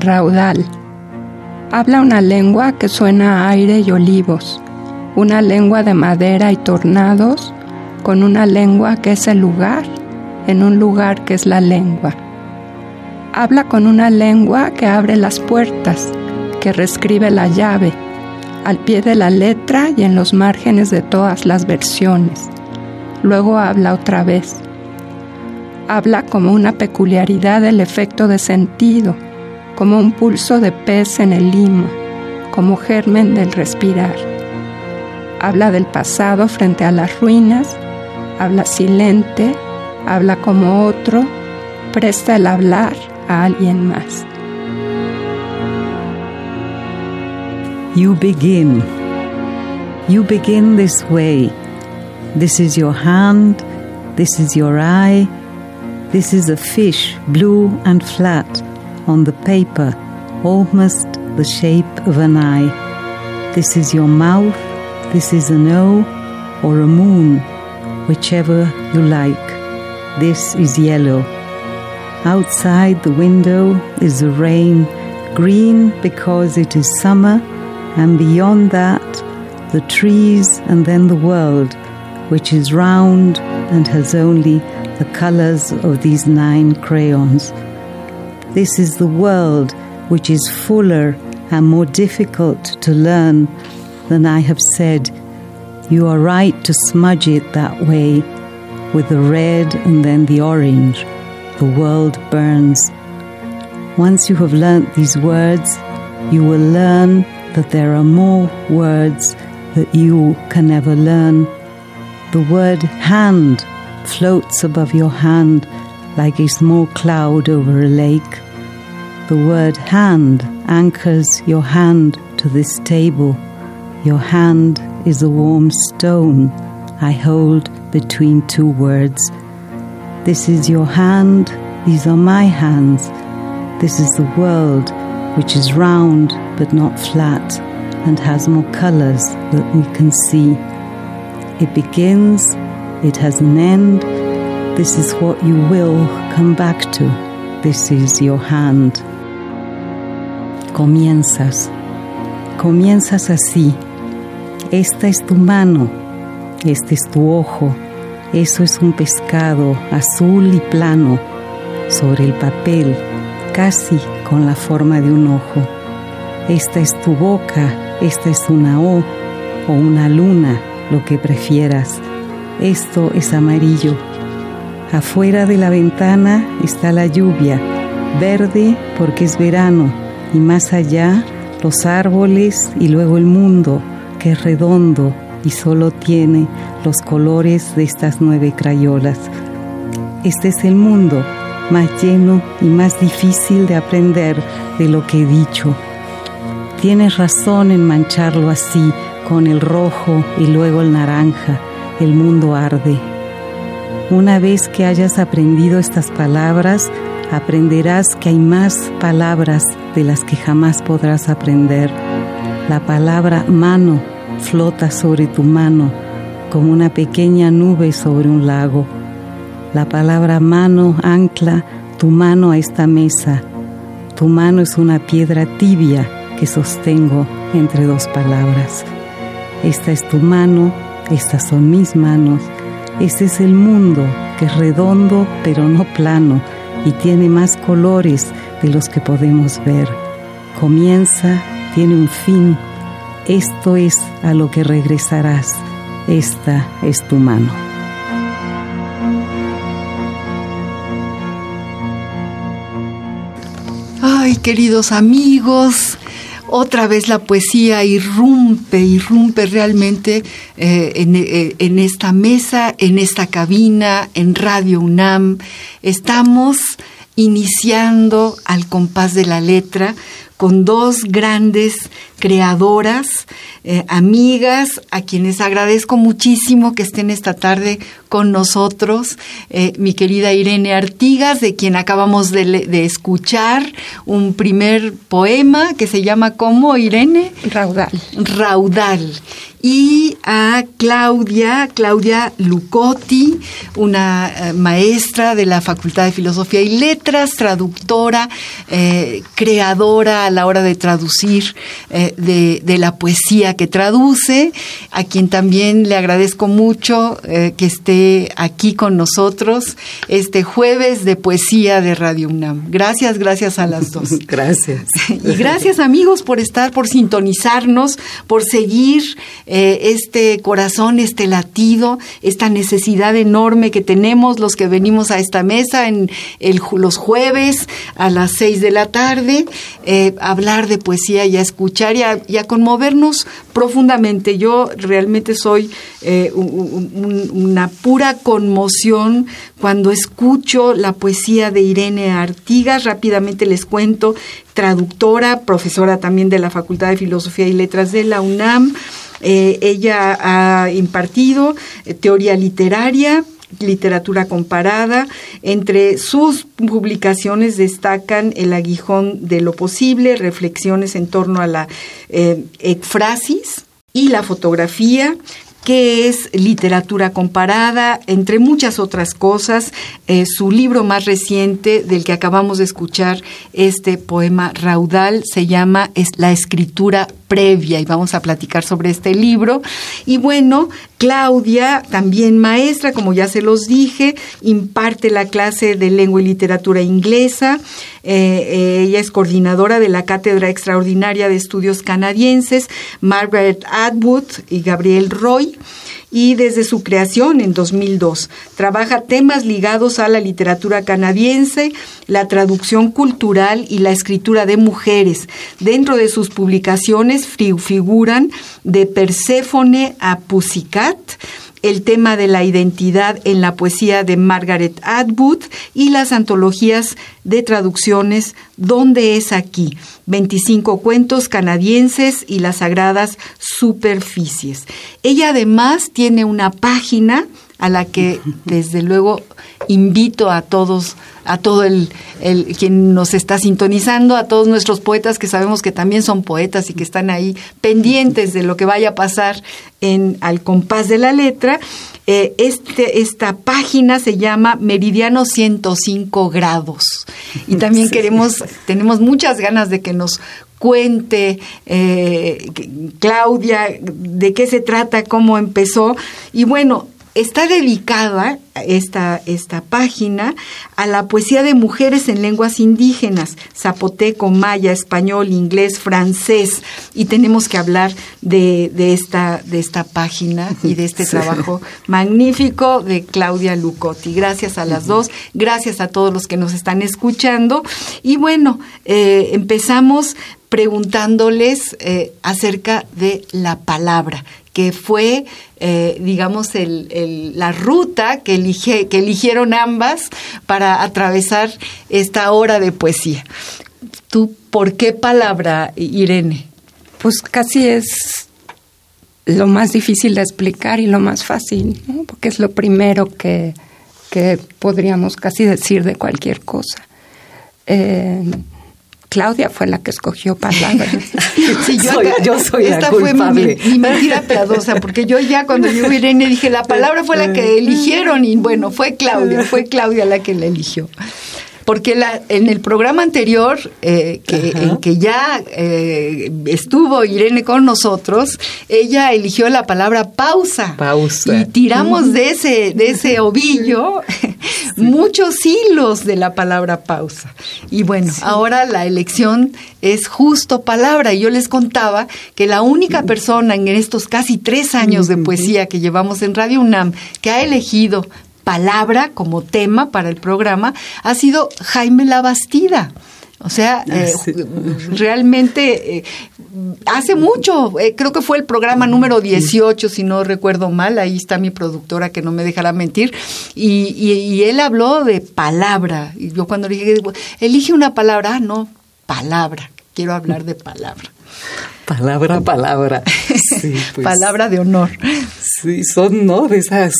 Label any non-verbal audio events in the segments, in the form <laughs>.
Raudal. Habla una lengua que suena a aire y olivos, una lengua de madera y tornados, con una lengua que es el lugar, en un lugar que es la lengua. Habla con una lengua que abre las puertas, que reescribe la llave, al pie de la letra y en los márgenes de todas las versiones. Luego habla otra vez. Habla como una peculiaridad del efecto de sentido, como un pulso de pez en el limo, como germen del respirar. Habla del pasado frente a las ruinas, habla silente, habla como otro, presta el hablar a alguien más. You begin. You begin this way. This is your hand, this is your eye, this is a fish, blue and flat. On the paper, almost the shape of an eye. This is your mouth, this is an O or a moon, whichever you like. This is yellow. Outside the window is the rain, green because it is summer, and beyond that, the trees and then the world, which is round and has only the colors of these nine crayons. This is the world which is fuller and more difficult to learn than I have said. You are right to smudge it that way with the red and then the orange. The world burns. Once you have learnt these words, you will learn that there are more words that you can never learn. The word hand floats above your hand like a small cloud over a lake. The word hand anchors your hand to this table. Your hand is a warm stone I hold between two words. This is your hand, these are my hands. This is the world, which is round but not flat and has more colors that we can see. It begins, it has an end. This is what you will come back to. This is your hand. Comienzas, comienzas así. Esta es tu mano, este es tu ojo, eso es un pescado azul y plano sobre el papel, casi con la forma de un ojo. Esta es tu boca, esta es una O o una luna, lo que prefieras. Esto es amarillo. Afuera de la ventana está la lluvia, verde porque es verano y más allá los árboles y luego el mundo que es redondo y solo tiene los colores de estas nueve crayolas. Este es el mundo más lleno y más difícil de aprender de lo que he dicho. Tienes razón en mancharlo así, con el rojo y luego el naranja. El mundo arde. Una vez que hayas aprendido estas palabras, aprenderás que hay más palabras de las que jamás podrás aprender. La palabra mano flota sobre tu mano como una pequeña nube sobre un lago. La palabra mano ancla tu mano a esta mesa. Tu mano es una piedra tibia que sostengo entre dos palabras. Esta es tu mano, estas son mis manos. Este es el mundo que es redondo pero no plano y tiene más colores de los que podemos ver. Comienza, tiene un fin. Esto es a lo que regresarás. Esta es tu mano. Ay, queridos amigos, otra vez la poesía irrumpe, irrumpe realmente eh, en, eh, en, esta mesa, en esta cabina, en Radio UNAM. Estamos iniciando al compás de la letra con dos grandes creadoras, eh, amigas, a quienes agradezco muchísimo que estén esta tarde con nosotros. Eh, mi querida Irene Artigas, de quien acabamos de, de, escuchar un primer poema que se llama ¿cómo, Irene? Raudal. Raudal y a Claudia, Claudia Lucotti, una eh, maestra de la Facultad de Filosofía y Letras, traductora, creadora a la hora de traducir eh, de, de, la poesía que traduce, a quien también le agradezco mucho que esté aquí con nosotros este jueves de poesía de Radio UNAM. Gracias, gracias a las dos. <laughs> gracias. y gracias amigos por estar, por sintonizarnos, por seguir eh, este corazón, este latido, esta necesidad enorme que tenemos los que venimos a esta mesa en el, los jueves a las seis de la tarde, eh, hablar de poesía y a escuchar y a, conmovernos profundamente. Yo realmente soy eh, una pura conmoción cuando escucho la poesía de Irene Artigas. Rápidamente les cuento, traductora, profesora también de la Facultad de Filosofía y Letras de la UNAM. Eh, ella ha impartido eh, teoría literaria, literatura comparada. Entre sus publicaciones destacan El aguijón de lo posible, reflexiones en torno a la eh, y la fotografía, que es literatura comparada, entre muchas otras cosas. Eh, su libro más reciente, del que acabamos de escuchar este poema raudal, se llama La escritura previa y vamos a platicar sobre este libro. Y bueno, Claudia, también maestra, como ya se los dije, imparte la clase de lengua y literatura inglesa. Eh, eh, ella es coordinadora de la Cátedra Extraordinaria de Estudios Canadienses, Margaret Atwood y Gabriel Roy y desde su creación en 2002. Trabaja temas ligados a la literatura canadiense, la traducción cultural y la escritura de mujeres. Dentro de sus publicaciones figuran de Perséfone a Pussycat, el tema de la identidad en la poesía de Margaret Atwood y las antologías de traducciones ¿Dónde es aquí? 25 cuentos canadienses y las sagradas superficies. Ella además tiene una página a la que <laughs> desde luego invito a todos, a todo el, el, quien nos está sintonizando, a todos nuestros poetas que sabemos que también son poetas y que están ahí pendientes de lo que vaya a pasar en al compás de la letra. Eh, este, esta página se llama Meridiano 105 grados. Y también queremos, tenemos muchas ganas de que nos cuente eh, Claudia de qué se trata, cómo empezó. Y bueno, está dedicada esta, esta página a la poesía de mujeres en lenguas indígenas, zapoteco, maya, español, inglés, francés, y tenemos que hablar de, de esta, de esta página y de este <laughs> trabajo magnífico de Claudia Lucotti. Gracias a las dos, gracias a todos los que nos están escuchando. Y bueno, eh, empezamos preguntándoles eh, acerca de la palabra que fue, eh, digamos, el, la ruta que, elige, que eligieron ambas para atravesar esta hora de poesía. ¿Tú por qué palabra, Irene? Pues casi es lo más difícil de explicar y lo más fácil, porque es lo primero que, que podríamos casi decir de cualquier cosa. Eh, Claudia fue la que escogió palabras. <laughs> <laughs> sí, yo, soy esta la fue mi, mi, mentira piadosa, porque yo ya cuando yo Irene dije, la palabra fue la que eligieron y bueno, fue Claudia, fue Claudia la que la eligió porque la, en el programa anterior, eh, que, en que ya eh, estuvo Irene con nosotros, ella eligió la palabra pausa. Pausa. Y tiramos de ese, de ese <laughs> ovillo muchos hilos de la palabra pausa. Y bueno, ahora la elección es justo palabra. Y yo les contaba que la única persona en estos casi tres años de poesía que llevamos en Radio UNAM que ha elegido palabra como tema para el programa ha sido Jaime Labastida O sea, ah, eh, realmente eh, hace mucho, eh, creo que fue el programa número 18, si no recuerdo mal, ahí está mi productora que no me dejará mentir, y, y, él habló de palabra. Y yo cuando le dije, elige una palabra, ah, no, palabra, quiero hablar de palabra. Palabra, palabra. <laughs> Pues. palabra de honor. Sí, son, ¿no? De esas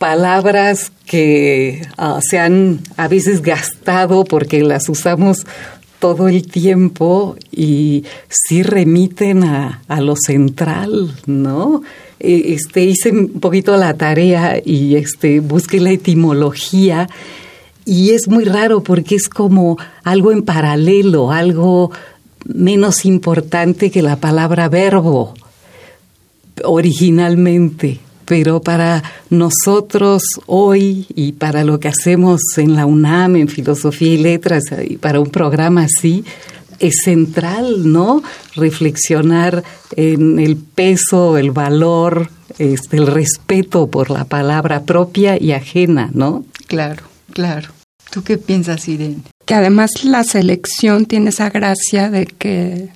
palabras que ah, se han a veces gastado porque las usamos todo el tiempo y sí remiten a, a lo central, ¿no? E, este, hice un poquito la tarea y este, busqué la etimología y es muy raro porque es como algo en paralelo, algo menos importante que la palabra verbo originalmente pero para nosotros hoy y para lo que hacemos en la UNAM, en Filosofía y Letras, y para un programa así, es central, ¿no? Reflexionar en el peso, el valor, este, el respeto por la palabra propia y ajena, ¿no? Claro, claro. ¿Tú qué piensas, Irene? Que además la selección tiene esa gracia de que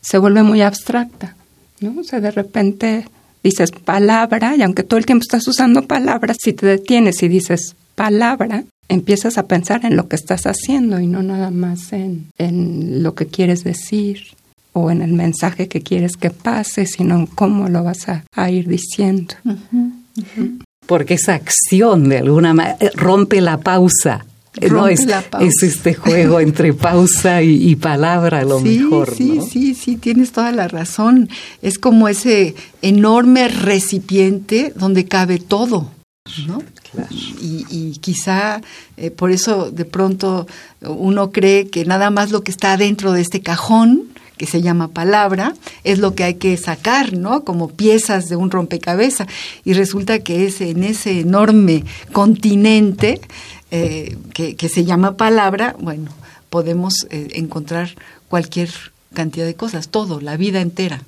se vuelve muy abstracta, ¿no? O sea, de repente dices palabra, y aunque todo el tiempo estás usando palabras, si te detienes y dices palabra, empiezas a pensar en lo que estás haciendo y no nada más en, en lo que quieres decir o en el mensaje que quieres que pase, sino en cómo lo vas a, ir diciendo. Porque esa acción de alguna manera rompe la pausa no, es, es, este juego entre pausa y, palabra lo mejor. Sí, sí, sí, tienes toda la razón. Es como ese enorme recipiente donde cabe todo. ¿no? Y, quizá eh, por eso de pronto uno cree que nada más lo que está dentro de este cajón que se llama palabra, es lo que hay que sacar, ¿no? Como piezas de un rompecabezas. Y resulta que es en ese enorme continente eh, que, se llama palabra, bueno, podemos eh, encontrar cualquier cantidad de cosas, todo, la vida entera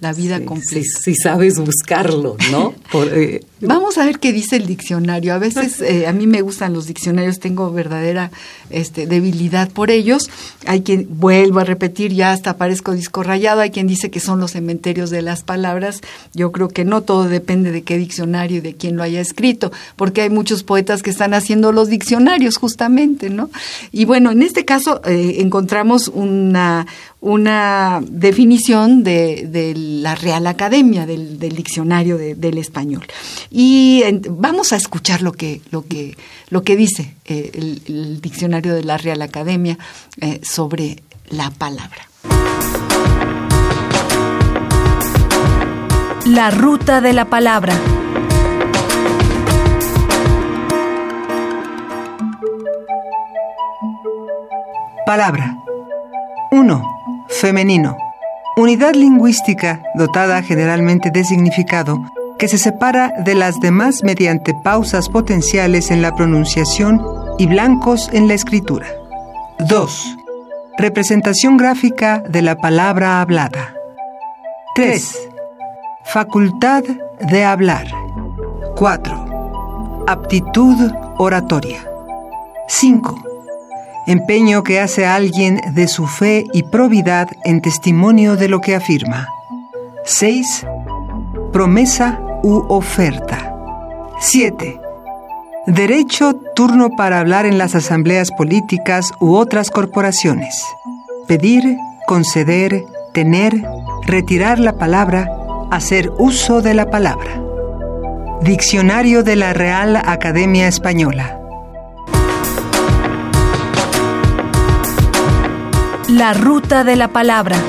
la vida completa. Si, sabes buscarlo, ¿no? Eh, <laughs> Vamos a ver qué dice el diccionario. A veces eh, a mí me gustan los diccionarios, tengo verdadera este, debilidad por ellos. Hay quien, vuelvo a repetir, ya hasta parezco disco rayado, hay quien dice que son los cementerios de las palabras. Yo creo que no, todo depende de qué diccionario y de quién lo haya escrito, porque hay muchos poetas que están haciendo los diccionarios justamente, ¿no? Y bueno, en este caso eh, encontramos una, una definición de, de, la Real Academia, del, diccionario del español. Y vamos a escuchar lo que, lo que, lo que dice eh, el, diccionario de la Real Academia eh, sobre la palabra. La ruta de la palabra. Palabra. 1 femenino, unidad lingüística dotada generalmente de significado que se separa de las demás mediante pausas potenciales en la pronunciación y blancos en la escritura. 2. Representación gráfica de la palabra hablada. 3. Facultad de hablar. 4. Aptitud oratoria. 5 empeño que hace alguien de su fe y probidad en testimonio de lo que afirma. 6. Promesa u oferta. 7. Derecho turno para hablar en las asambleas políticas u otras corporaciones. Pedir, conceder, tener, retirar la palabra, hacer uso de la palabra. Diccionario de la Real Academia Española. La ruta de la palabra.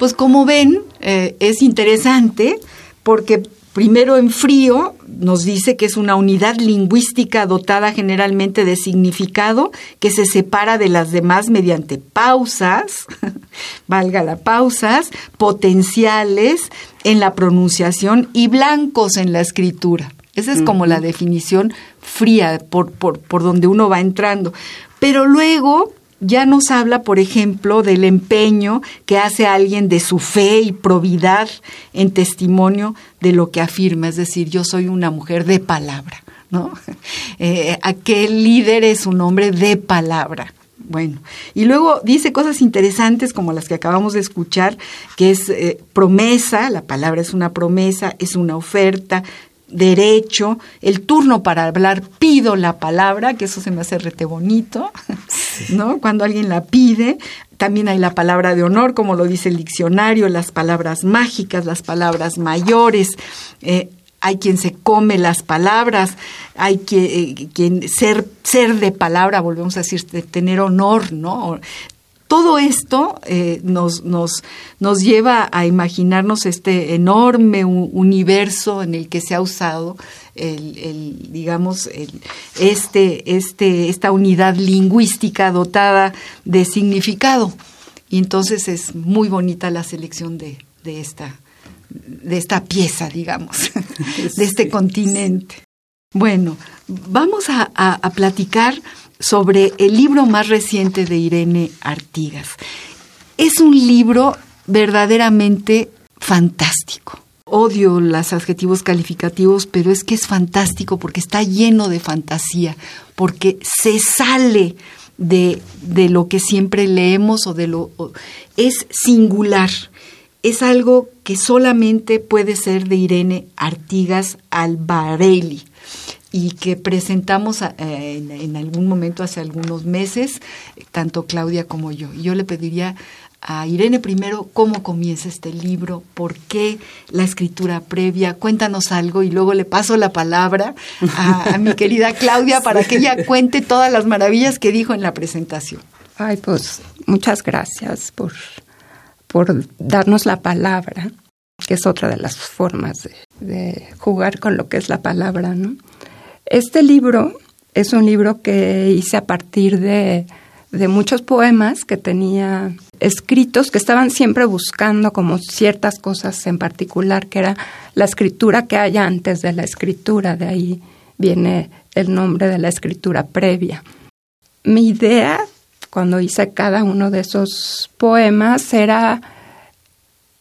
Pues como ven, eh, es interesante porque primero en frío nos dice que es una unidad lingüística dotada generalmente de significado que se separa de las demás mediante pausas, <laughs> valga la pausas, potenciales en la pronunciación y blancos en la escritura. Esa es como la definición fría por, por, por donde uno va entrando. Pero luego ya nos habla, por ejemplo, del empeño que hace alguien de su fe y probidad en testimonio de lo que afirma, es decir, yo soy una mujer de palabra. ¿no? <laughs> Eh, aquel líder es un hombre de palabra. Bueno, y luego dice cosas interesantes como las que acabamos de escuchar, que es eh, promesa, la palabra es una promesa, es una oferta, derecho, el turno para hablar, pido la palabra, que eso se me hace rete bonito, ¿no? Cuando alguien la pide, también hay la palabra de honor, como lo dice el diccionario, las palabras mágicas, las palabras mayores. Eh, hay quien se come las palabras, hay quien, eh, quien ser, ser de palabra, volvemos a decir, tener honor, ¿no? Todo esto eh, nos, nos, nos lleva a imaginarnos este enorme universo en el que se ha usado el, el digamos, el, este, este, esta unidad lingüística dotada de significado. Y entonces es muy bonita la selección de, de esta, de esta pieza, digamos, <laughs> de este continente. Bueno, vamos a, platicar sobre el libro más reciente de Irene Artigas. Es un libro verdaderamente fantástico. Odio los adjetivos calificativos, pero es que es fantástico porque está lleno de fantasía, porque se sale de, de lo que siempre leemos o de lo... es singular es algo que solamente puede ser de Irene Artigas Albarelli y que presentamos eh, en, algún momento hace algunos meses, tanto Claudia como yo. Y yo le pediría a Irene primero cómo comienza este libro, por qué la escritura previa, cuéntanos algo y luego le paso la palabra a, a mi querida Claudia <laughs> para que ella cuente todas las maravillas que dijo en la presentación. Ay, pues muchas gracias por por darnos la palabra, que es otra de las formas de, jugar con lo que es la palabra. ¿no? Este libro es un libro que hice a partir de, de muchos poemas que tenía escritos que estaban siempre buscando como ciertas cosas en particular, que era la escritura que hay antes de la escritura, de ahí viene el nombre de la escritura previa. Mi idea cuando hice cada uno de esos poemas era,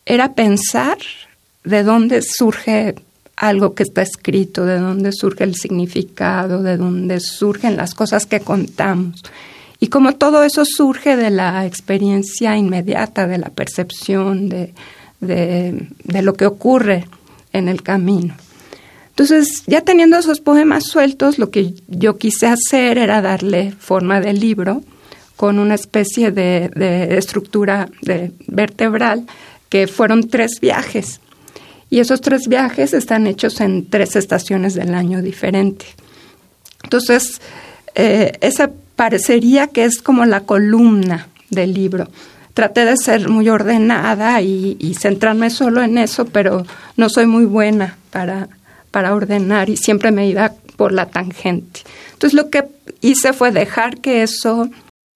era pensar de dónde surge algo que está escrito, de dónde surge el significado, de dónde surgen las cosas que contamos. Y como todo eso surge de la experiencia inmediata, de la percepción, de, de, lo que ocurre en el camino. Entonces, ya teniendo esos poemas sueltos, lo que yo quise hacer era darle forma de libro con una especie de, estructura vertebral que fueron tres viajes. Y esos tres viajes están hechos en tres estaciones del año diferente. Entonces, eh, esa parecería que es como la columna del libro. Traté de ser muy ordenada y, y, centrarme solo en eso, pero no soy muy buena para, para ordenar y siempre me iba por la tangente. Entonces lo que hice fue dejar que eso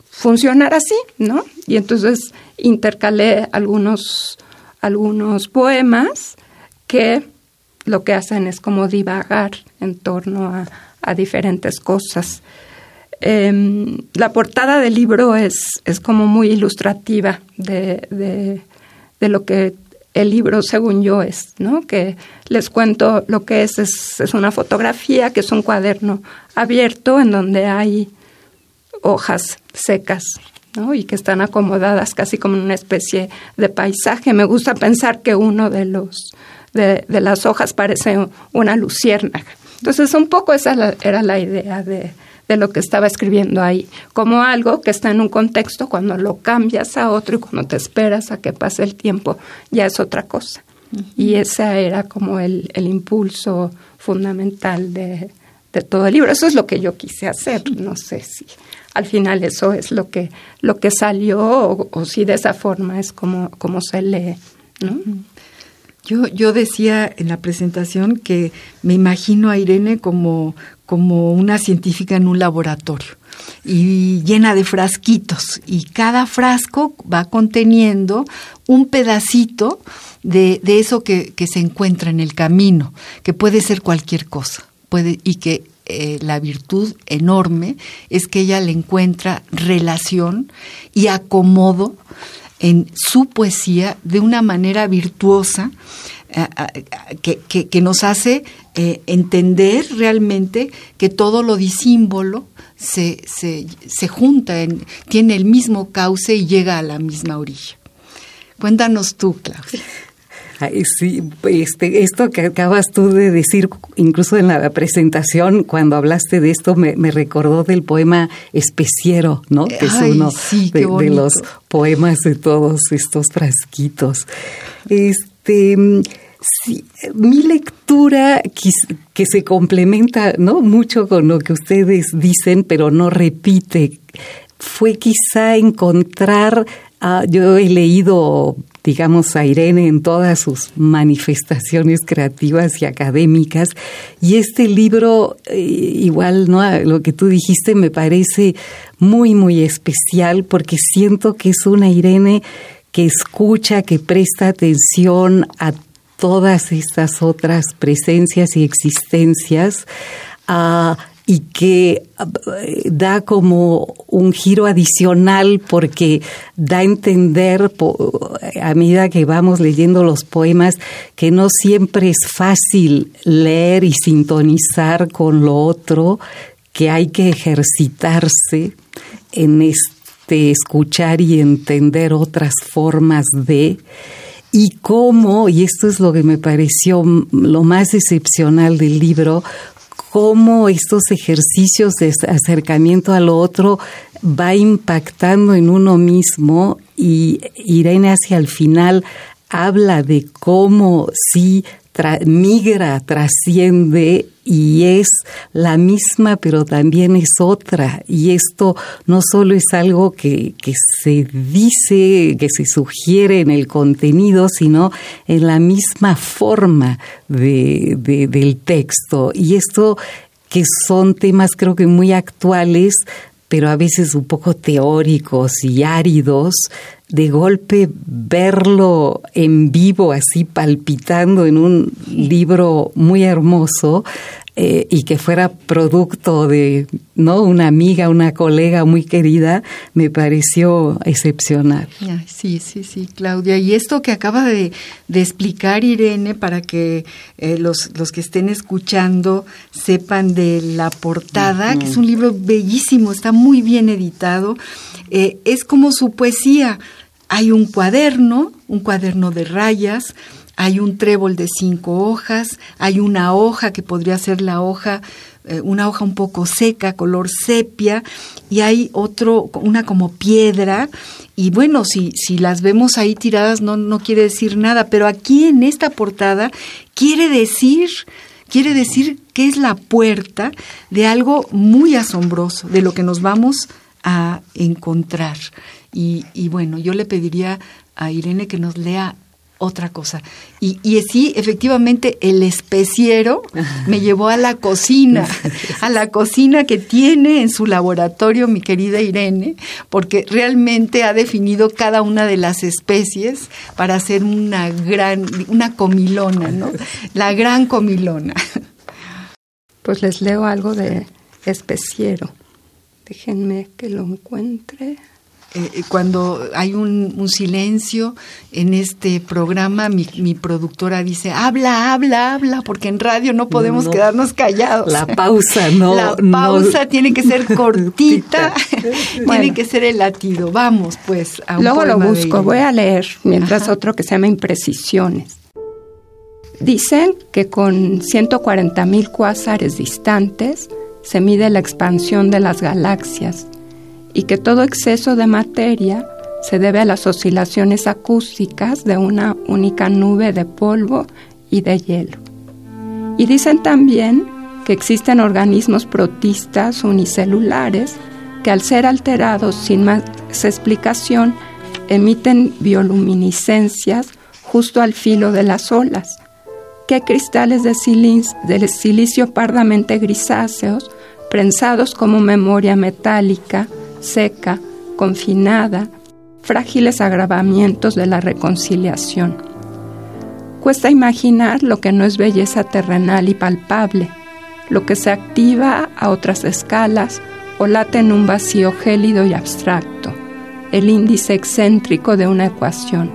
funcionar así, ¿no? Y entonces intercalé algunos, algunos poemas que lo que hacen es como divagar en torno a, diferentes cosas. Em, la portada del libro es, es como muy ilustrativa de, de, de, lo que el libro, según yo, es, ¿no? Que les cuento lo que es, es, es una fotografía, que es un cuaderno abierto en donde hay hojas secas ¿no? y que están acomodadas casi como en una especie de paisaje. Me gusta pensar que uno de los de, las hojas parece una luciérnaga. Entonces, un poco esa era la idea de, de lo que estaba escribiendo ahí, como algo que está en un contexto, cuando lo cambias a otro y cuando te esperas a que pase el tiempo, ya es otra cosa. Y ese era como el, el impulso fundamental de, de todo el libro. Eso es lo que yo quise hacer. No sé si al final eso es lo que, lo que salió o, si de esa forma es como, como se lee. ¿no? Yo, yo decía en la presentación que me imagino a Irene como, como una científica en un laboratorio y llena de frasquitos y cada frasco va conteniendo un pedacito de, de eso que, que, se encuentra en el camino, que puede ser cualquier cosa puede, y que eh, la virtud enorme es que ella le encuentra relación y acomodo en su poesía de una manera virtuosa que, nos hace eh, entender realmente que todo lo disímbolo se, se, se junta, en, tiene el mismo cauce y llega a la misma orilla. Cuéntanos tú, Claudia. Sí, este, esto que acabas tú de decir, incluso en la presentación, cuando hablaste de esto, me, recordó del poema Especiero, ¿no? Que es uno de, los poemas de todos estos frasquitos. Este, sí, mi lectura que, se complementa, ¿no? Mucho con lo que ustedes dicen, pero no repite, fue quizá encontrar Ah, yo he leído, digamos, a Irene en todas sus manifestaciones creativas y académicas, y este libro, eh, igual, ¿no? Lo que tú dijiste me parece muy, muy especial porque siento que es una Irene que escucha, que presta atención a todas estas otras presencias y existencias, y que eh, da como un giro adicional porque da a entender a medida que vamos leyendo los poemas que no siempre es fácil leer y sintonizar con lo otro, que hay que ejercitarse en este escuchar y entender otras formas de y cómo, y esto es lo que me pareció lo más excepcional del libro, cómo estos ejercicios de acercamiento a lo otro va impactando en uno mismo y Irene hacia el final habla de cómo sí migra, trasciende y es la misma, pero también es otra. Y esto no solo es algo que, que se dice, que se sugiere en el contenido, sino en la misma forma de, del texto. Y esto que son temas creo que muy actuales, pero a veces un poco teóricos y áridos, de golpe verlo en vivo, así palpitando en un libro muy hermoso, eh, y que fuera producto de no una amiga, una colega muy querida, me pareció excepcional. Sí, sí, sí, Claudia. Y esto que acaba de, explicar Irene para que eh, los, los que estén escuchando sepan de la portada, que es un libro bellísimo, está muy bien editado, eh, es como su poesía. Hay un cuaderno, un cuaderno de rayas, hay un trébol de cinco hojas, hay una hoja que podría ser la hoja, eh, una hoja un poco seca, color sepia, y hay otro, una como piedra, y bueno, si, si las vemos ahí tiradas no, no quiere decir nada, pero aquí en esta portada quiere decir, quiere decir que es la puerta de algo muy asombroso, de lo que nos vamos a encontrar. Y, y bueno, yo le pediría a Irene que nos lea otra cosa. Y, y sí, efectivamente, el especiero me llevó a la cocina, <laughs> a la cocina que tiene en su laboratorio mi querida Irene, porque realmente ha definido cada una de las especies para hacer una gran, una comilona, ¿no? <laughs> La gran comilona. Pues les leo algo de especiero. Déjenme que lo encuentre. Eh, cuando hay un, silencio en este programa, mi, mi, productora dice, habla, habla, habla, porque en radio no podemos quedarnos callados. La pausa, ¿no? La pausa tiene que ser <laughs> cortita, <laughs> tiene que ser el latido. Vamos, pues, a un Luego lo busco, voy a leer, mientras otro que se llama Imprecisiones. Dicen que con 140 mil cuásares distantes se mide la expansión de las galaxias y que todo exceso de materia se debe a las oscilaciones acústicas de una única nube de polvo y de hielo. Y dicen también que existen organismos protistas unicelulares que al ser alterados sin más explicación emiten bioluminiscencias justo al filo de las olas, que cristales de, de silicio pardamente grisáceos, prensados como memoria metálica, seca, confinada, frágiles agravamientos de la reconciliación. Cuesta imaginar lo que no es belleza terrenal y palpable, lo que se activa a otras escalas o late en un vacío gélido y abstracto, el índice excéntrico de una ecuación.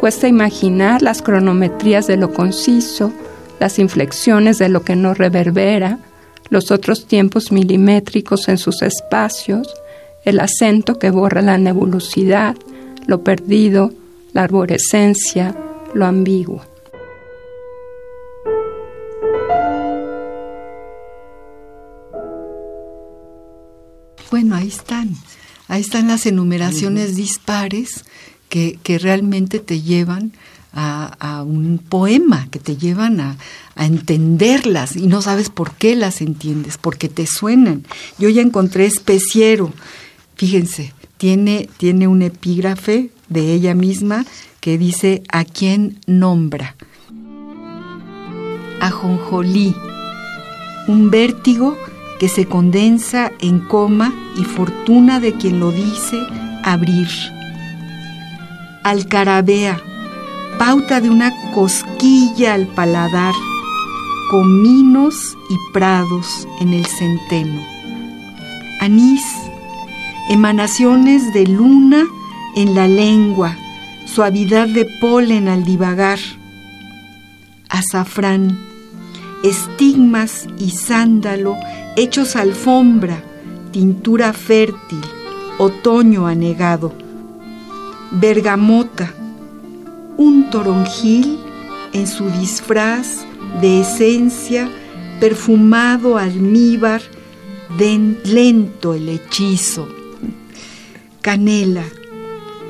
cuesta imaginar las cronometrías de lo conciso, las inflexiones de lo que no reverbera, los otros tiempos milimétricos en sus espacios, el acento que borra la nebulosidad, lo perdido, la arborescencia, lo ambiguo. Bueno, ahí están. Ahí están las enumeraciones dispares que, realmente te llevan a, un poema, que te llevan a, entenderlas y no sabes por qué las entiendes, porque te suenan. Yo ya encontré especiero. Fíjense, tiene, tiene un epígrafe de ella misma que dice a quién nombra. Ajonjolí, un vértigo que se condensa en coma y fortuna de quien lo dice abrir. Alcarabea, pauta de una cosquilla al paladar, cominos y prados en el centeno. Anís, emanaciones de luna en la lengua, suavidad de polen al divagar. Azafrán, estigmas y sándalo hechos alfombra, tintura fértil, otoño anegado. Bergamota, un toronjil en su disfraz de esencia, perfumado almíbar, den lento el hechizo. Canela,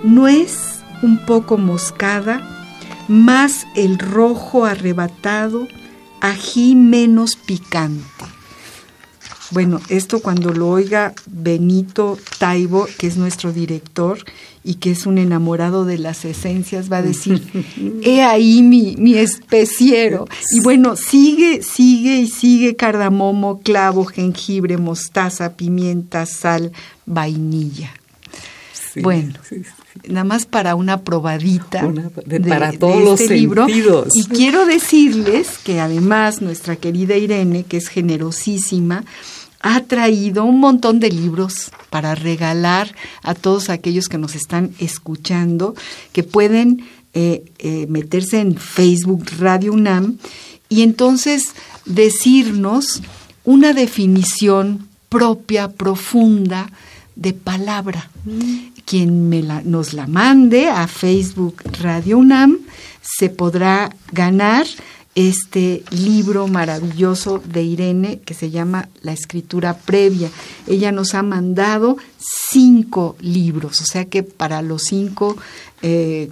nuez un poco moscada, más el rojo arrebatado, ají menos picante. Bueno, esto cuando lo oiga Benito Taibo, que es nuestro director y que es un enamorado de las esencias, va a decir, <laughs> he ahí mi, mi especiero. Y bueno, sigue, sigue y sigue cardamomo, clavo, jengibre, mostaza, pimienta, sal, vainilla. Bueno, nada más para una probadita de, para todos este libro. Y quiero decirles que además nuestra querida Irene, que es generosísima, ha traído un montón de libros para regalar a todos aquellos que nos están escuchando, que pueden eh, eh, meterse en Facebook Radio UNAM y entonces decirnos una definición propia, profunda de palabra. Mm. Quien nos la mande a Facebook Radio UNAM se podrá ganar este libro maravilloso de Irene que se llama La escritura previa. Ella nos ha mandado cinco libros, o sea que para los cinco eh,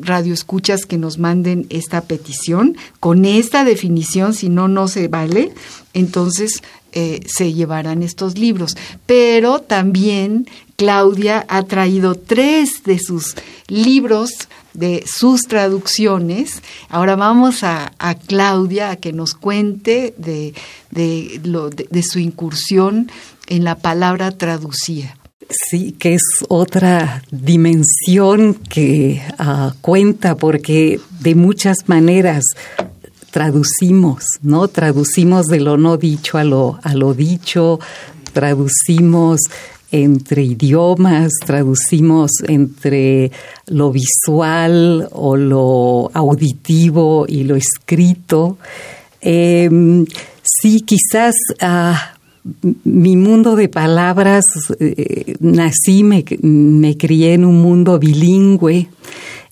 radioescuchas que nos manden esta petición, con esta definición, si no, no se vale, entonces eh, se llevarán estos libros. Pero también Claudia ha traído tres de sus libros de sus traducciones. Ahora vamos a, Claudia a que nos cuente de, de, su incursión en la palabra traducida. Sí, que es otra dimensión que ah, cuenta porque de muchas maneras traducimos, ¿no? Traducimos de lo no dicho a lo, a lo dicho, traducimos entre idiomas, traducimos entre lo visual o lo auditivo y lo escrito. Em, sí, quizás ah, mi mundo de palabras, eh, nací, me, me, crié en un mundo bilingüe,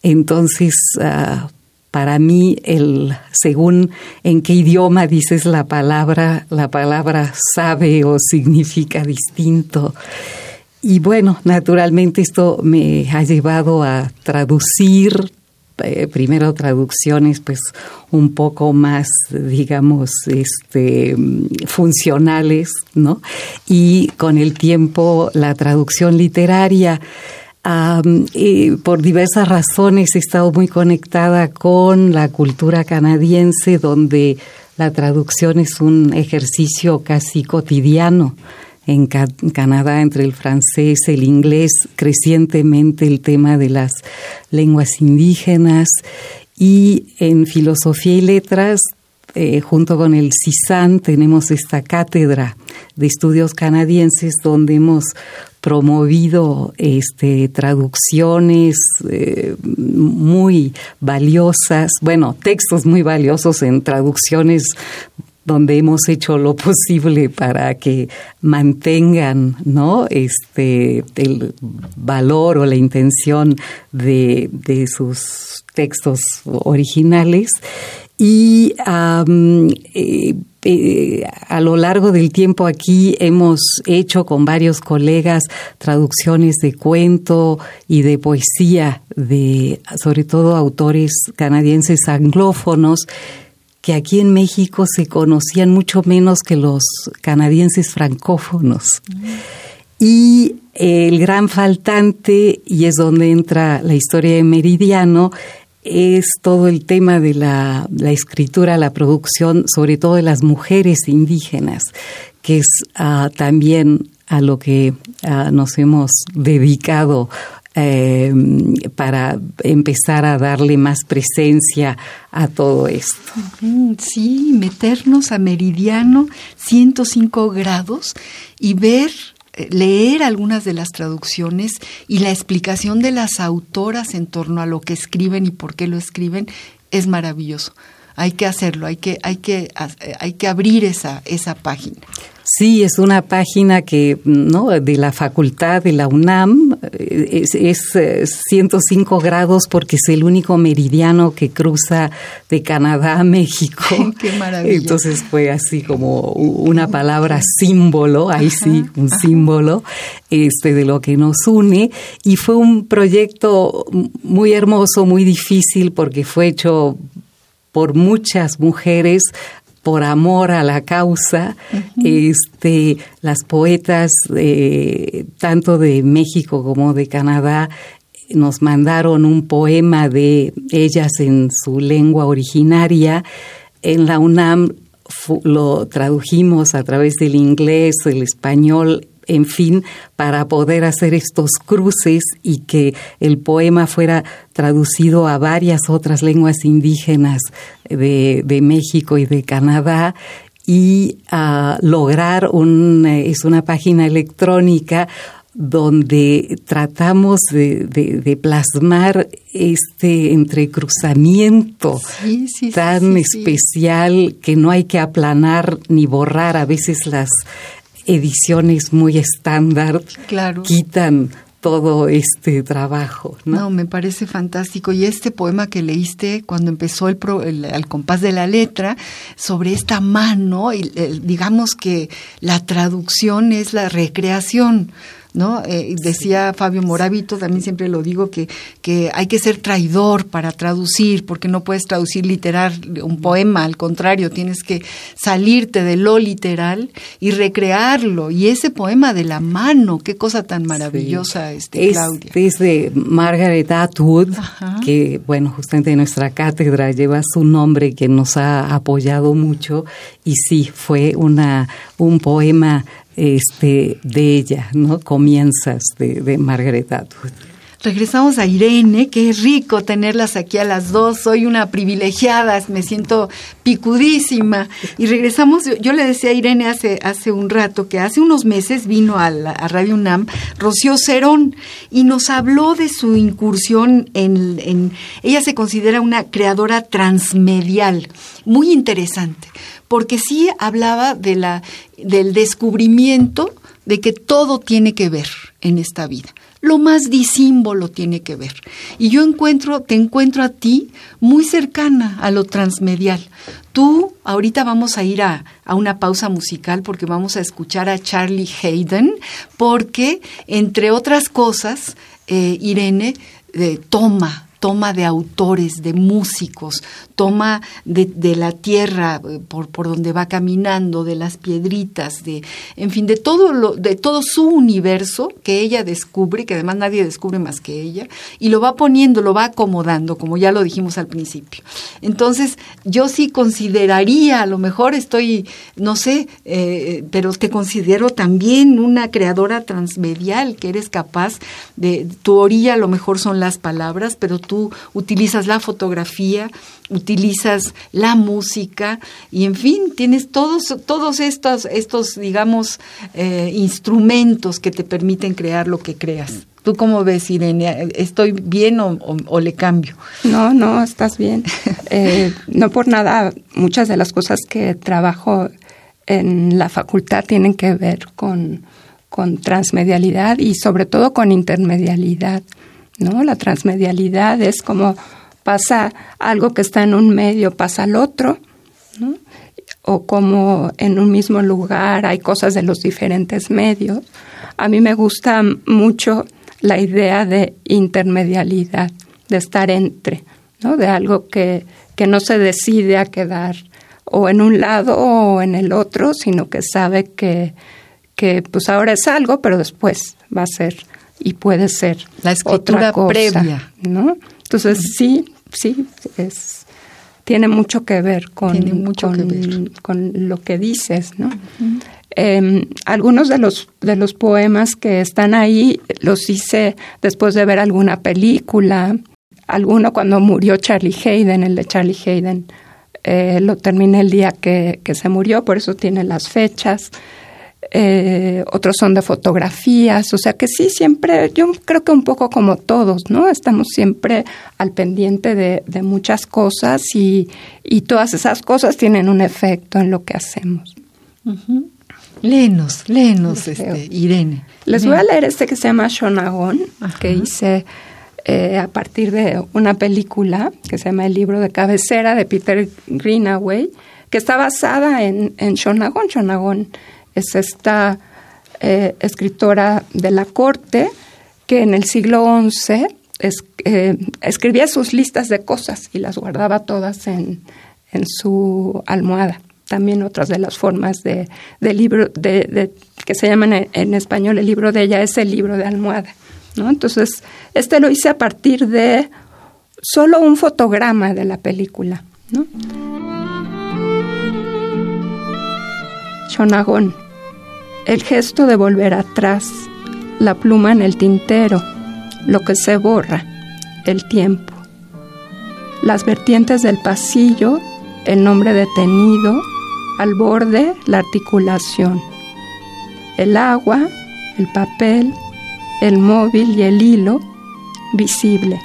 entonces ah, para mí, el, según en qué idioma dices la palabra, la palabra sabe o significa distinto. Y bueno, naturalmente esto me ha llevado a traducir, eh, primero traducciones pues un poco más, digamos, este, funcionales, ¿no? Y con el tiempo la traducción literaria por diversas razones he estado muy conectada con la cultura canadiense, donde la traducción es un ejercicio casi cotidiano. En Canadá, entre el francés, el inglés, crecientemente el tema de las lenguas indígenas y en filosofía y letras eh, junto con el CISAN tenemos esta cátedra de estudios canadienses donde hemos promovido este, traducciones eh, muy valiosas, bueno, textos muy valiosos en traducciones donde hemos hecho lo <laughs> posible para que mantengan ¿no? este, el valor o la intención de, de sus textos originales. Y eh, a lo largo del tiempo aquí hemos hecho con varios colegas traducciones de cuento y de poesía de sobre todo autores canadienses anglófonos que aquí en México se conocían mucho menos que los canadienses francófonos. Y el gran faltante, y es donde entra la historia de Meridiano, es todo el tema de la, escritura, la producción, sobre todo de las mujeres indígenas, que es ah, también a lo que ah, nos hemos dedicado eh, para empezar a darle más presencia a todo esto. Sí, meternos a meridiano 105 grados y ver leer algunas de las traducciones y la explicación de las autoras en torno a lo que escriben y por qué lo escriben es maravilloso. Hay que hacerlo, hay que, hay que, eh, hay que abrir esa, esa página. Sí, es una página que, ¿no? De la facultad de la UNAM, es, es 105 eh, grados porque es el único meridiano que cruza de Canadá a México. <laughs> Qué maravilla. Entonces fue así como una palabra símbolo, ahí sí, un símbolo este, de lo que nos une. Y fue un proyecto muy hermoso, muy difícil porque fue hecho por muchas mujeres por amor a la causa, este, las poetas tanto de México como de Canadá nos mandaron un poema de ellas en su lengua originaria. En la UNAM lo tradujimos a través del inglés, el español en fin, para poder hacer estos cruces y que el poema fuera traducido a varias otras lenguas indígenas de, de México y de Canadá y a lograr un, es una página electrónica donde tratamos de, plasmar este entrecruzamiento tan especial que no hay que aplanar ni borrar. A veces las ediciones muy estándar quitan todo este trabajo. ¿no? me parece fantástico. Y este poema que leíste cuando empezó el, al compás de la letra, sobre esta mano, y, digamos que la traducción es la recreación ¿no? Eh, decía Fabio Moravito, también siempre lo digo, que, que hay que ser traidor para traducir, porque no puedes traducir literal un poema, al contrario, tienes que salirte de lo literal y recrearlo. Y ese poema de la mano, qué cosa tan maravillosa, este, Claudia. Es de Margaret Atwood, que, bueno, justamente nuestra cátedra lleva su nombre, que nos ha apoyado mucho, y sí, fue una, un poema este, de ella, ¿no? Comienzas de, Margaret Atwood. Regresamos a Irene, qué rico tenerlas aquí a las dos, soy una privilegiada, me siento picudísima. Y regresamos, yo le decía a Irene hace, hace un rato que hace unos meses vino a, a Radio UNAM Rocío Cerón y nos habló de su incursión en, ella se considera una creadora transmedial, muy interesante, porque sí hablaba de la, del descubrimiento de que todo tiene que ver en esta vida lo más disímbolo tiene que ver. Y yo encuentro, te encuentro a ti muy cercana a lo transmedial. Tú, ahorita vamos a ir a, una pausa musical porque vamos a escuchar a Charlie Hayden, porque, entre otras cosas, eh, Irene eh, toma toma de autores, de músicos, toma de, la tierra eh, por, por, donde va caminando, de las piedritas, de, en fin, de todo, lo, de todo su universo que ella descubre, que además nadie descubre más que ella, y lo va poniendo, lo va acomodando, como ya lo dijimos al principio. Entonces, yo sí consideraría, a lo mejor estoy, no sé, eh, pero te considero también una creadora transmedial, que eres capaz de, tu orilla a lo mejor son las palabras, pero tú tú utilizas la fotografía, utilizas la música y en fin, tienes todos, todos estos, estos digamos, eh, instrumentos que te permiten crear lo que creas. ¿Tú cómo ves, Irene? ¿Estoy bien o, le cambio? No, no, estás bien. <laughs> Eh, no por nada, muchas de las cosas que trabajo en la facultad tienen que ver con, con transmedialidad y sobre todo con intermedialidad. ¿No? La transmedialidad es como pasa algo que está en un medio, pasa al otro, o como en un mismo lugar hay cosas de los diferentes medios. A mí me gusta mucho la idea de intermedialidad, de estar entre, ¿no? de algo que, que no se decide a quedar o en un lado o en el otro, sino que sabe que, que pues ahora es algo, pero después va a ser y puede ser la escritura previa, ¿no? Entonces sí, sí es tiene mucho que ver con, con, lo que dices, ¿no? Em, algunos de los de los poemas que están ahí los hice después de ver alguna película. Alguno cuando murió Charlie Hayden, el de Charlie Hayden, eh, lo terminé el día que, que, se murió, por eso tiene las fechas. Eh, otros son de fotografías, o sea que sí, siempre, yo creo que un poco como todos, ¿no? Estamos siempre al pendiente de, de muchas cosas y, y, todas esas cosas tienen un efecto en lo que hacemos. Léenos, léenos, este, Irene. Les voy a leer este que se llama Shonagon, que hice eh, a partir de una película que se llama El libro de cabecera de Peter Greenaway, que está basada en, en Shonagon. Shonagon es esta eh, escritora de la corte que en el siglo XI eh, escribía sus listas de cosas y las guardaba todas en, en su almohada. También otras de las formas de, libro de, que se llaman en, español el libro de ella es el libro de almohada. ¿no? Entonces, este lo hice a partir de solo un fotograma de la película. ¿no? El gesto de volver atrás, la pluma en el tintero, lo que se borra, el tiempo. Las vertientes del pasillo, el nombre detenido, al borde la articulación. El agua, el papel, el móvil y el hilo visible.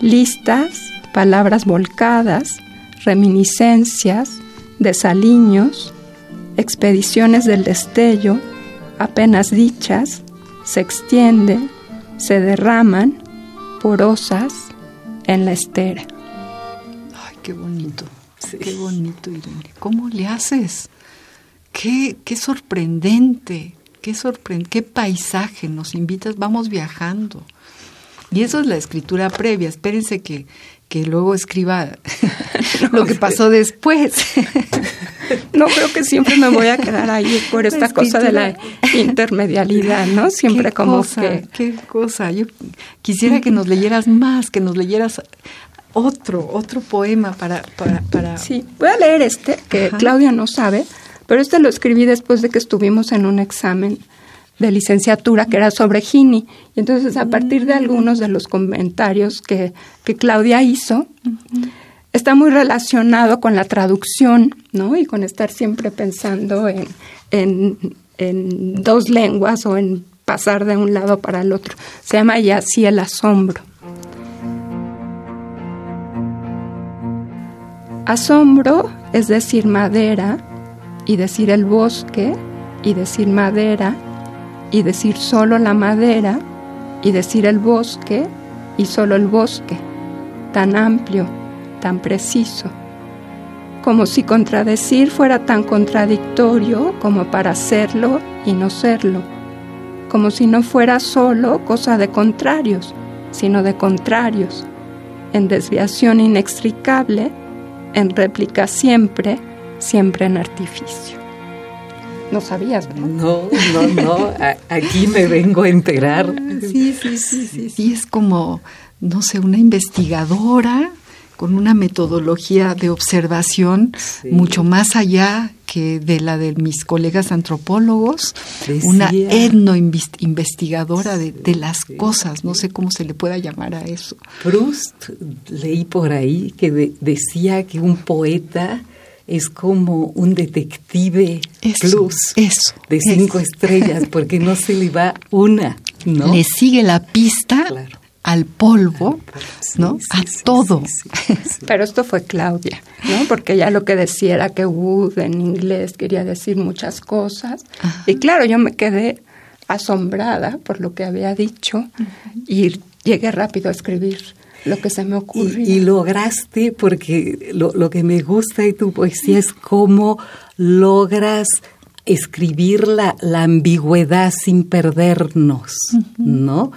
Listas, palabras volcadas, reminiscencias, desaliños, expediciones del destello, apenas dichas, se extienden, se derraman, porosas, en la estera. Ay, qué bonito, qué bonito, Irene. ¿Cómo le haces? Qué, qué sorprendente qué sorprendente, qué paisaje, nos invitas, vamos viajando. Y eso es la escritura previa, espérense que, que luego escriba <laughs> lo que pasó después. <laughs> No creo que siempre me voy a quedar ahí por esta cosa de la intermedialidad, ¿no? Siempre como que... Qué cosa, yo quisiera que nos leyeras más, que nos leyeras otro, otro poema para... para, para... Sí, voy a leer este, que Claudia no sabe, pero este lo escribí después de que estuvimos en un examen de licenciatura que era sobre Gini. Y entonces, a partir de algunos de los comentarios que, que Claudia hizo, está muy relacionado con la traducción, ¿no? Y con estar siempre pensando en, en, en, dos lenguas o en pasar de un lado para el otro. Se llama ya así el asombro. Asombro es decir madera, y decir el bosque y decir madera y decir solo la madera y decir el bosque y solo el bosque, tan amplio, tan preciso, como si contradecir fuera tan contradictorio como para serlo y no serlo, como si no fuera solo cosa de contrarios, sino de contrarios, en desviación inextricable, en réplica siempre, siempre en artificio. No sabías, ¿verdad? No, no, no. Aquí me vengo a enterar. Sí, sí, sí, sí. Y es como, no sé, una investigadora con una metodología de observación mucho más allá que de la de mis colegas antropólogos, una etno investigadora de, las cosas, no sé cómo se le pueda llamar a eso. Proust, leí por ahí que decía que un poeta es como un detective plus eso, de cinco estrellas, <laughs> porque no se le va una, ¿no? Le sigue la pista al polvo, ¿no? a todo. Pero esto fue Claudia, ¿no? Porque ya lo que decía era que wood en inglés quería decir muchas cosas. Y claro, yo me quedé asombrada por lo que había dicho y llegué rápido a escribir lo que se me ocurrió. Y, lograste, porque lo, lo, que me gusta de tu poesía es cómo logras escribir la, la ambigüedad sin perdernos, ¿no?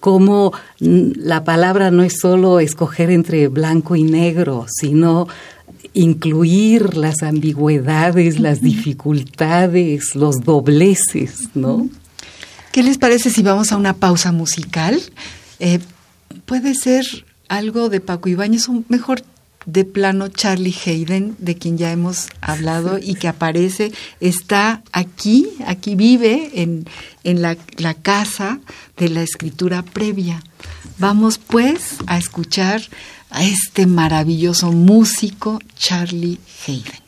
cómo la palabra no es solo escoger entre blanco y negro, sino incluir las ambigüedades, las dificultades, los dobleces, ¿no? ¿Qué les parece si vamos a una pausa musical? Eh, puede ser algo de Paco Ibáñez, o mejor de plano Charlie Hayden, de quien ya hemos hablado y que aparece, está aquí, aquí vive en, en la, la casa de la escritura previa. Vamos pues a escuchar a este maravilloso músico Charlie Hayden.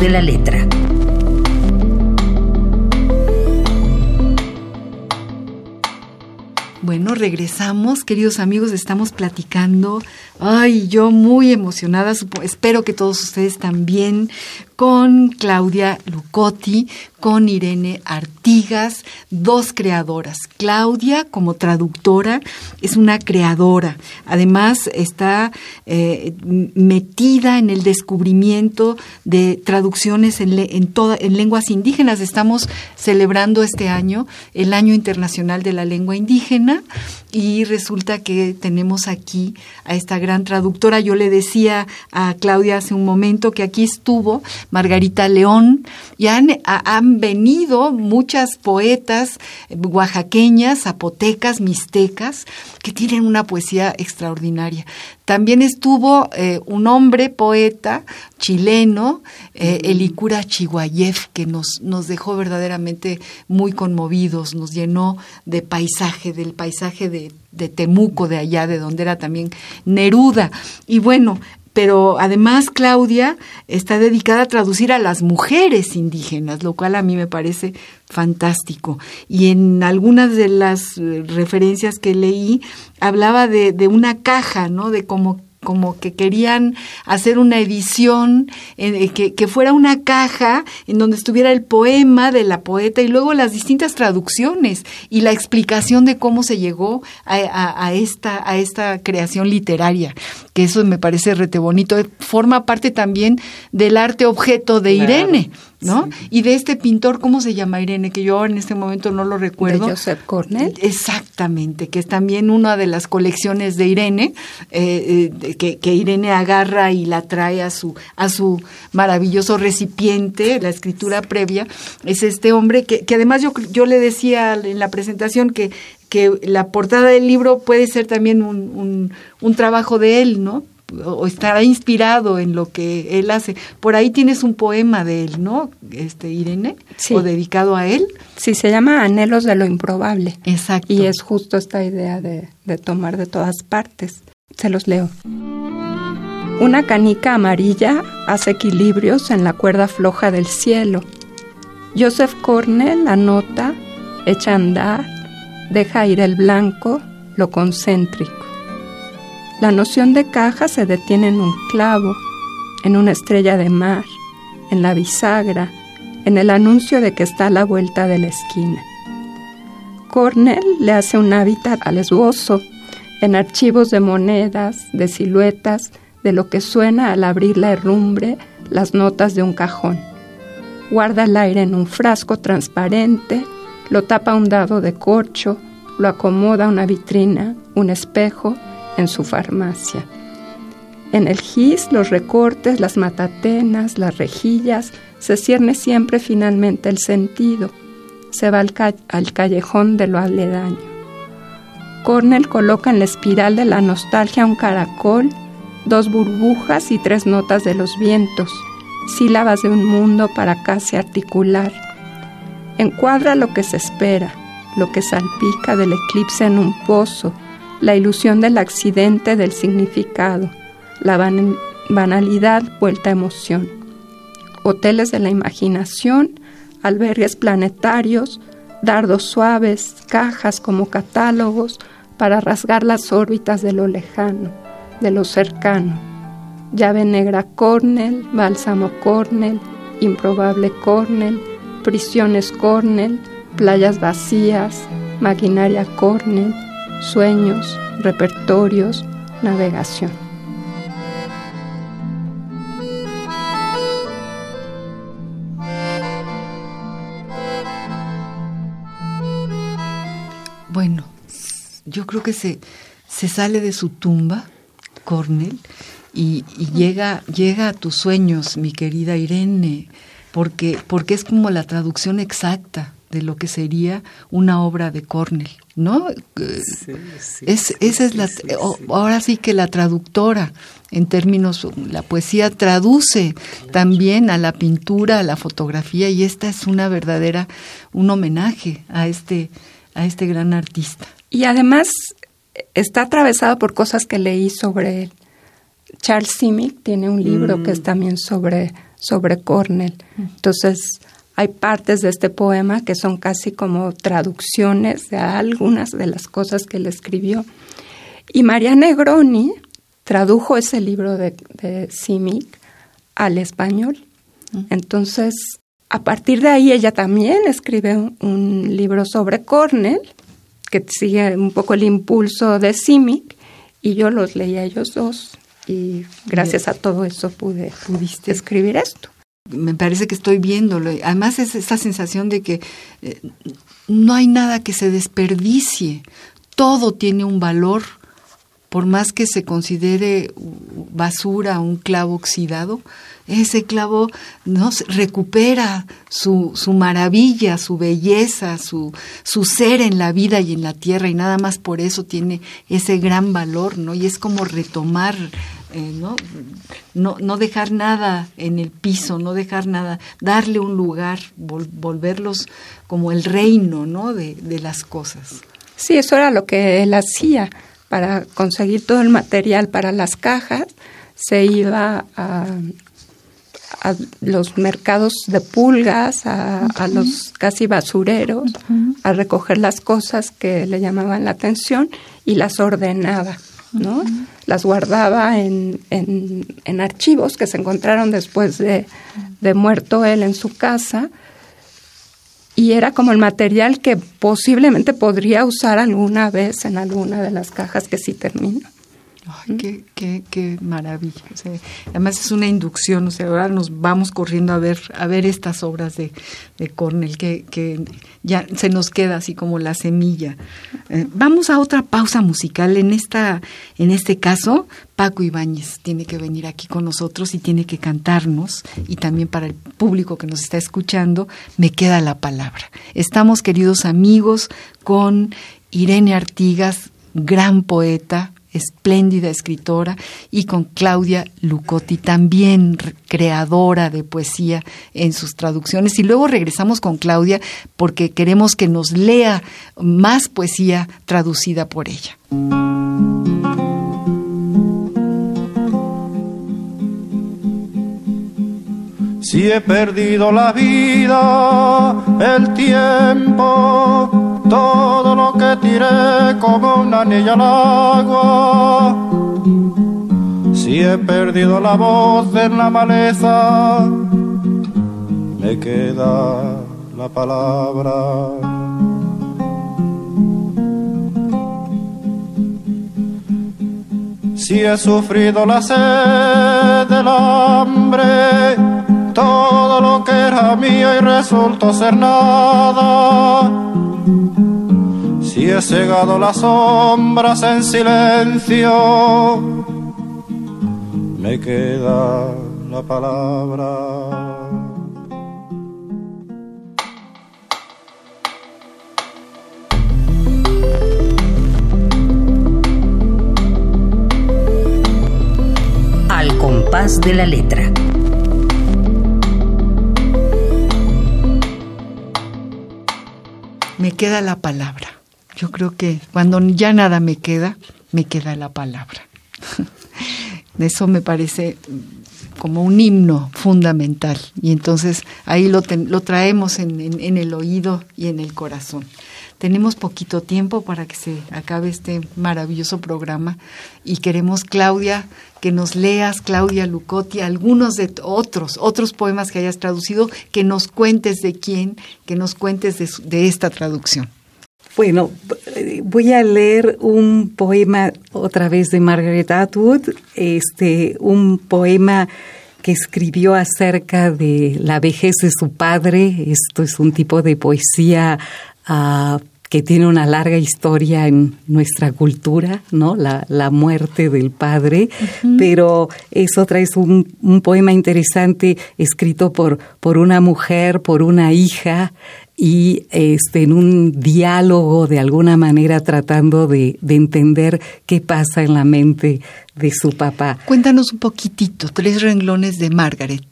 De la letra. Bueno, regresamos, queridos amigos, estamos platicando. Ay, yo muy emocionada, espero que todos ustedes también, con Claudia Lucotti, con Irene Artigas, dos creadoras. Claudia, como traductora, es una creadora. Además, está eh, metida en el descubrimiento de traducciones en, en, en lenguas indígenas. Estamos celebrando este año el Año Internacional de la Lengua Indígena y resulta que tenemos aquí a esta gran traductora. Yo le decía a Claudia hace un momento que aquí estuvo Margarita León, y han, han venido muchas poetas oaxaqueñas, zapotecas, mixtecas, que tienen una poesía extraordinaria. También estuvo eh, un hombre poeta chileno, eh, Elicura Chihuayev, que nos, nos dejó verdaderamente muy conmovidos, nos llenó de paisaje, del paisaje de, de Temuco, de allá, de donde era también Neruda. Y bueno, pero además Claudia está dedicada a traducir a las mujeres indígenas, lo cual a mí me parece fantástico. Y en algunas de las eh, referencias que leí hablaba de, una caja, ¿no? De cómo como que querían hacer una edición eh, que, fuera una caja en donde estuviera el poema de la poeta y luego las distintas traducciones y la explicación de cómo se llegó a, esta, a esta creación literaria, que eso me parece rete bonito. Forma parte también del arte objeto de Irene. ¿no? Y de este pintor, ¿cómo se llama Irene? Que yo en este momento no lo recuerdo. De Joseph Cornell. Exactamente, que es también una de las colecciones de Irene, eh, eh, que, Irene agarra y la trae a su, a su maravilloso recipiente, la escritura previa. Es este hombre que, que además yo, yo le decía en la presentación que que la portada del libro puede ser también un, un, trabajo de él, ¿no? o estará inspirado en lo que él hace. Por ahí tienes un poema de él, ¿no? Este Irene, sí. o dedicado a él. Sí, se llama Anhelos de lo improbable. Exacto. Y es justo esta idea de, de tomar de todas partes. Se los leo. Una canica amarilla hace equilibrios en la cuerda floja del cielo. Joseph Cornell anota, echa a andar, deja ir el blanco, lo concéntrico. La noción de caja se detiene en un clavo, en una estrella de mar, en la bisagra, en el anuncio de que está a la vuelta de la esquina. Cornell le hace un hábitat al esbozo, en archivos de monedas, de siluetas, de lo que suena al abrir la herrumbre, las notas de un cajón. Guarda el aire en un frasco transparente, lo tapa un dado de corcho, lo acomoda una vitrina, un espejo, en su farmacia. En el gis, los recortes, las matatenas, las rejillas, se cierne siempre finalmente el sentido. Se va al, al callejón de lo aledaño. Cornell coloca en la espiral de la nostalgia un caracol, dos burbujas y tres notas de los vientos, sílabas de un mundo para casi articular. Encuadra lo que se espera, lo que salpica del eclipse en un pozo, la ilusión del accidente del significado, la banalidad vuelta a emoción. Hoteles de la imaginación, albergues planetarios, dardos suaves, cajas como catálogos para rasgar las órbitas de lo lejano, de lo cercano. Llave negra Cornell, bálsamo Cornell, improbable Cornell, prisiones Cornell, playas vacías, maquinaria Cornell, sueños, repertorios, navegación. Bueno, yo creo que se, se sale de su tumba, Cornell, y, llega, llega a tus sueños, mi querida Irene, porque, porque es como la traducción exacta de lo que sería una obra de Cornell, ¿no? es, esa es la, ahora sí que la traductora, en términos, la poesía traduce también a la pintura, a la fotografía, y esta es una verdadera, un homenaje a este, a este gran artista. Y además está atravesado por cosas que leí sobre él. Charles Simic tiene un libro que es mm. también sobre, sobre Cornell. Entonces, hay partes de este poema que son casi como traducciones de algunas de las cosas que él escribió. Y María Negroni tradujo ese libro de, de Simic al español. Entonces, a partir de ahí ella también escribe un, libro sobre Cornell, que sigue un poco el impulso de Simic, y yo los leí a ellos dos. Y gracias a todo eso pude pudiste escribir esto me parece que estoy viéndolo. Además es esa sensación de que eh, no hay nada que se desperdicie. Todo tiene un valor, por más que se considere basura, un clavo oxidado, ese clavo no recupera su, su maravilla, su belleza, su, su ser en la vida y en la tierra, y nada más por eso tiene ese gran valor, ¿no? Y es como retomar eh, ¿no? ¿no? No dejar nada en el piso, no dejar nada, darle un lugar, volverlos como el reino ¿no? de, de las cosas. Sí, eso era lo que él hacía para conseguir todo el material para las cajas. Se iba a, a los mercados de pulgas, a, a los casi basureros, a recoger las cosas que le llamaban la atención y las ordenaba. ¿no? Las guardaba en, en, archivos que se encontraron después de, de muerto él en su casa y era como el material que posiblemente podría usar alguna vez en alguna de las cajas que sí termino. Ay, qué, qué, maravilla. además es una inducción, o sea, ahora nos vamos corriendo a ver, a ver estas obras de, de Cornell, que, que ya se nos queda así como la semilla. Eh, vamos a otra pausa musical. En esta, en este caso, Paco Ibáñez tiene que venir aquí con nosotros y tiene que cantarnos, y también para el público que nos está escuchando, me queda la palabra. Estamos, queridos amigos, con Irene Artigas, gran poeta, espléndida escritora, y con Claudia Lucotti, también creadora de poesía en sus traducciones. Y luego regresamos con Claudia porque queremos que nos lea más poesía traducida por ella. Si he perdido la vida, el tiempo, todo lo que tiré como una anilla al agua. Si he perdido la voz en la maleza, me queda la palabra. Si he sufrido la sed del hambre, todo lo que era mío y resultó ser nada. Si he cegado las sombras en silencio, me queda la palabra. Al compás de la letra. Me queda la palabra. Yo creo que cuando ya nada me queda, me queda la palabra. <laughs> Eso me parece como un himno fundamental y entonces ahí lo, lo traemos en, en, el oído y en el corazón. Tenemos poquito tiempo para que se acabe este maravilloso programa y queremos, Claudia, que nos leas, Claudia Lucotti, algunos de otros, otros poemas que hayas traducido, que nos cuentes de quién, que nos cuentes de, de esta traducción. Bueno, voy a leer un poema otra vez de Margaret Atwood, este, un poema que escribió acerca de la vejez de su padre. Esto es un tipo de poesía uh, que tiene una larga historia en nuestra cultura, ¿no? La, la muerte del padre, pero es otra, es un, un, poema interesante escrito por, por una mujer, por una hija, y este, en un diálogo de alguna manera tratando de, de, entender qué pasa en la mente de su papá. Cuéntanos un poquitito, tres renglones de Margaret.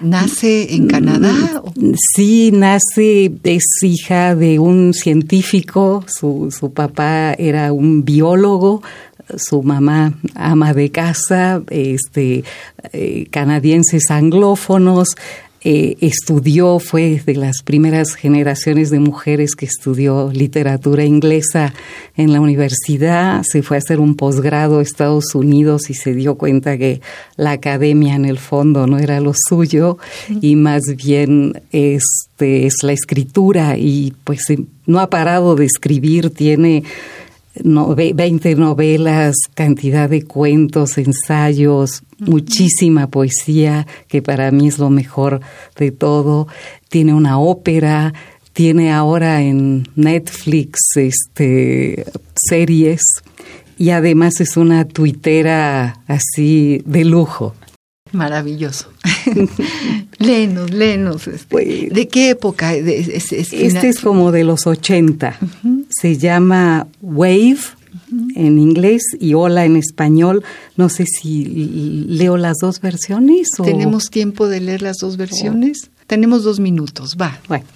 ¿Nace en Canadá? Sí, nace, es hija de un científico, su, su papá era un biólogo, su mamá ama de casa, este, eh, canadienses anglófonos, eh, estudió, fue de las primeras generaciones de mujeres que estudió literatura inglesa en la universidad, se fue a hacer un posgrado a Estados Unidos y se dio cuenta que la academia en el fondo no era lo suyo y más bien este, es la escritura y pues no ha parado de escribir, tiene 20 novelas, cantidad de cuentos, ensayos, muchísima poesía, que para mí es lo mejor de todo. Tiene una ópera, tiene ahora en Netflix este, series y además es una tuitera así de lujo. Maravilloso. <laughs> <laughs> léenos, léenos. Este, pues, ¿De qué época? este es como de los 80. Se llama Wave en inglés y Hola en español. No sé si leo las dos versiones. O... ¿Tenemos tiempo de leer las dos versiones? Tenemos dos minutos, va. Bueno.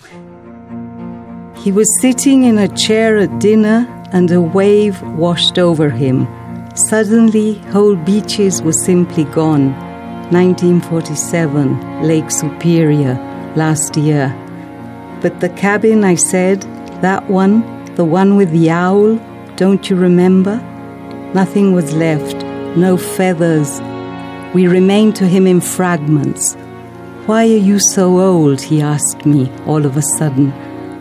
He was sitting in a chair at dinner and a wave washed over him. Suddenly, whole beaches were simply gone. 1947, Lake Superior, last year. But the cabin, I said, that one, the one with the owl, don't you remember? Nothing was left, no feathers. We remained to him in fragments. Why are you so old? he asked me all of a sudden.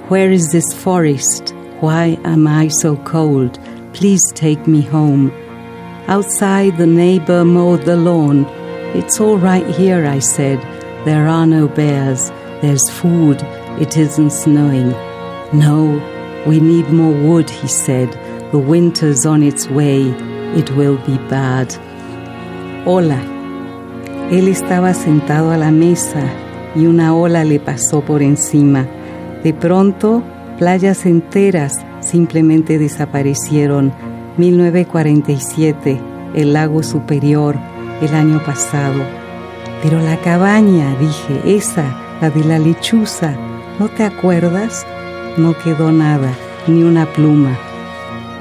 Where is this forest? Why am I so cold? Please take me home. Outside, the neighbor mowed the lawn. It's all right here, I said. There are no bears. There's food. It isn't snowing. No, we need more wood, he said. The winter's on its way. It will be bad. Hola. Él estaba sentado a la mesa y una ola le pasó por encima. De pronto, playas enteras, simplemente desaparecieron. 1947, el lago superior, el año pasado. Pero la cabaña, dije, esa, la de la lechuza, ¿no te acuerdas? No quedó nada, ni una pluma.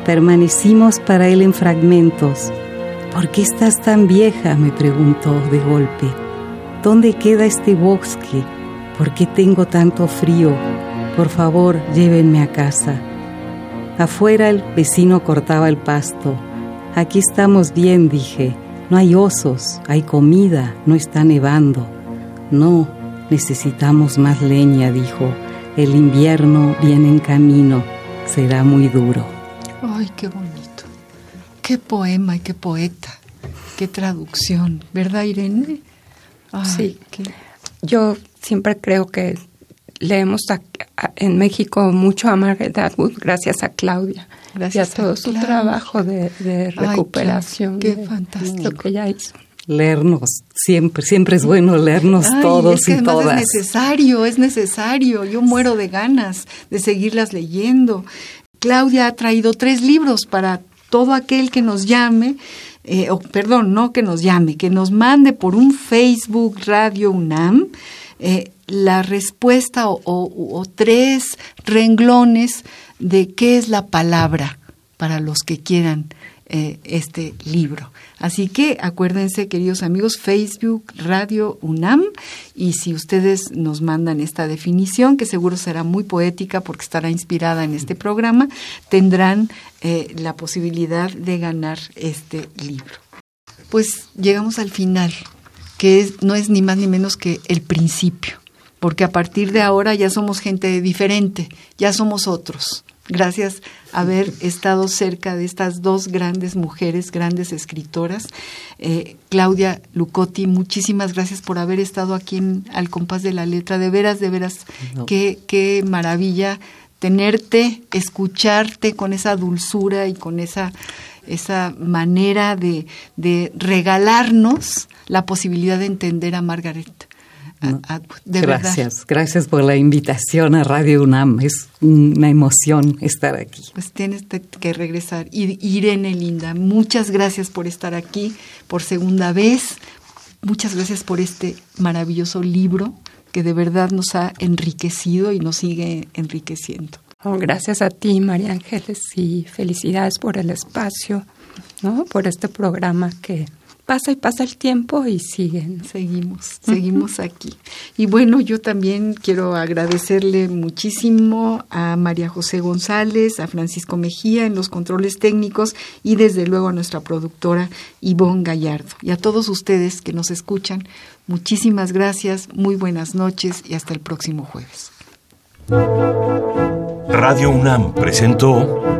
Permanecimos para él en fragmentos. ¿Por qué estás tan vieja? me preguntó de golpe. ¿Dónde queda este bosque? ¿Por qué tengo tanto frío? Por favor, llévenme a casa. Afuera el vecino cortaba el pasto. Aquí estamos bien, dije. No hay osos, hay comida, no está nevando. No, necesitamos más leña, dijo. El invierno viene en camino, será muy duro. Ay, qué bonito. Qué poema y qué poeta. Qué traducción, ¿verdad, Irene? sí. Yo siempre creo que leemos en México mucho a Margaret Atwood gracias a Claudia. Gracias y a todo su trabajo de, recuperación. qué fantástico. Lo que ella hizo. Leernos, siempre, siempre es bueno leernos todos y todas. Es necesario, es necesario. Yo muero de ganas de seguirlas leyendo. Claudia ha traído tres libros para todo aquel que nos llame, eh, o perdón, no que nos llame, que nos mande por un Facebook Radio UNAM. Eh, la respuesta o, tres renglones de qué es la palabra para los que quieran eh, este libro. Así que acuérdense, queridos amigos, Facebook Radio UNAM y si ustedes nos mandan esta definición, que seguro será muy poética porque estará inspirada en este programa, tendrán eh, la posibilidad de ganar este libro. Pues llegamos al final, que no es ni más ni menos que el principio porque a partir de ahora ya somos gente diferente, ya somos otros. Gracias a haber estado cerca de estas dos grandes mujeres, grandes escritoras. Eh, Claudia Lucotti, muchísimas gracias por haber estado aquí en, al compás de la letra. De veras, de veras, qué, qué maravilla tenerte, escucharte con esa dulzura y con esa, esa manera de, de regalarnos la posibilidad de entender a Margaret gracias, gracias por la invitación a Radio UNAM. Es una emoción estar aquí. Pues tienes que regresar. Irene Linda, muchas gracias por estar aquí por segunda vez. Muchas gracias por este maravilloso libro que de verdad nos ha enriquecido y nos sigue enriqueciendo. Oh, gracias a ti, María Ángeles, y felicidades por el espacio, ¿no? por este programa que pasa y pasa el tiempo y siguen. Seguimos, seguimos aquí. Y bueno, yo también quiero agradecerle muchísimo a María José González, a Francisco Mejía en los controles técnicos y desde luego a nuestra productora Ivonne Gallardo. Y a todos ustedes que nos escuchan, muchísimas gracias, muy buenas noches y hasta el próximo jueves. Radio UNAM presentó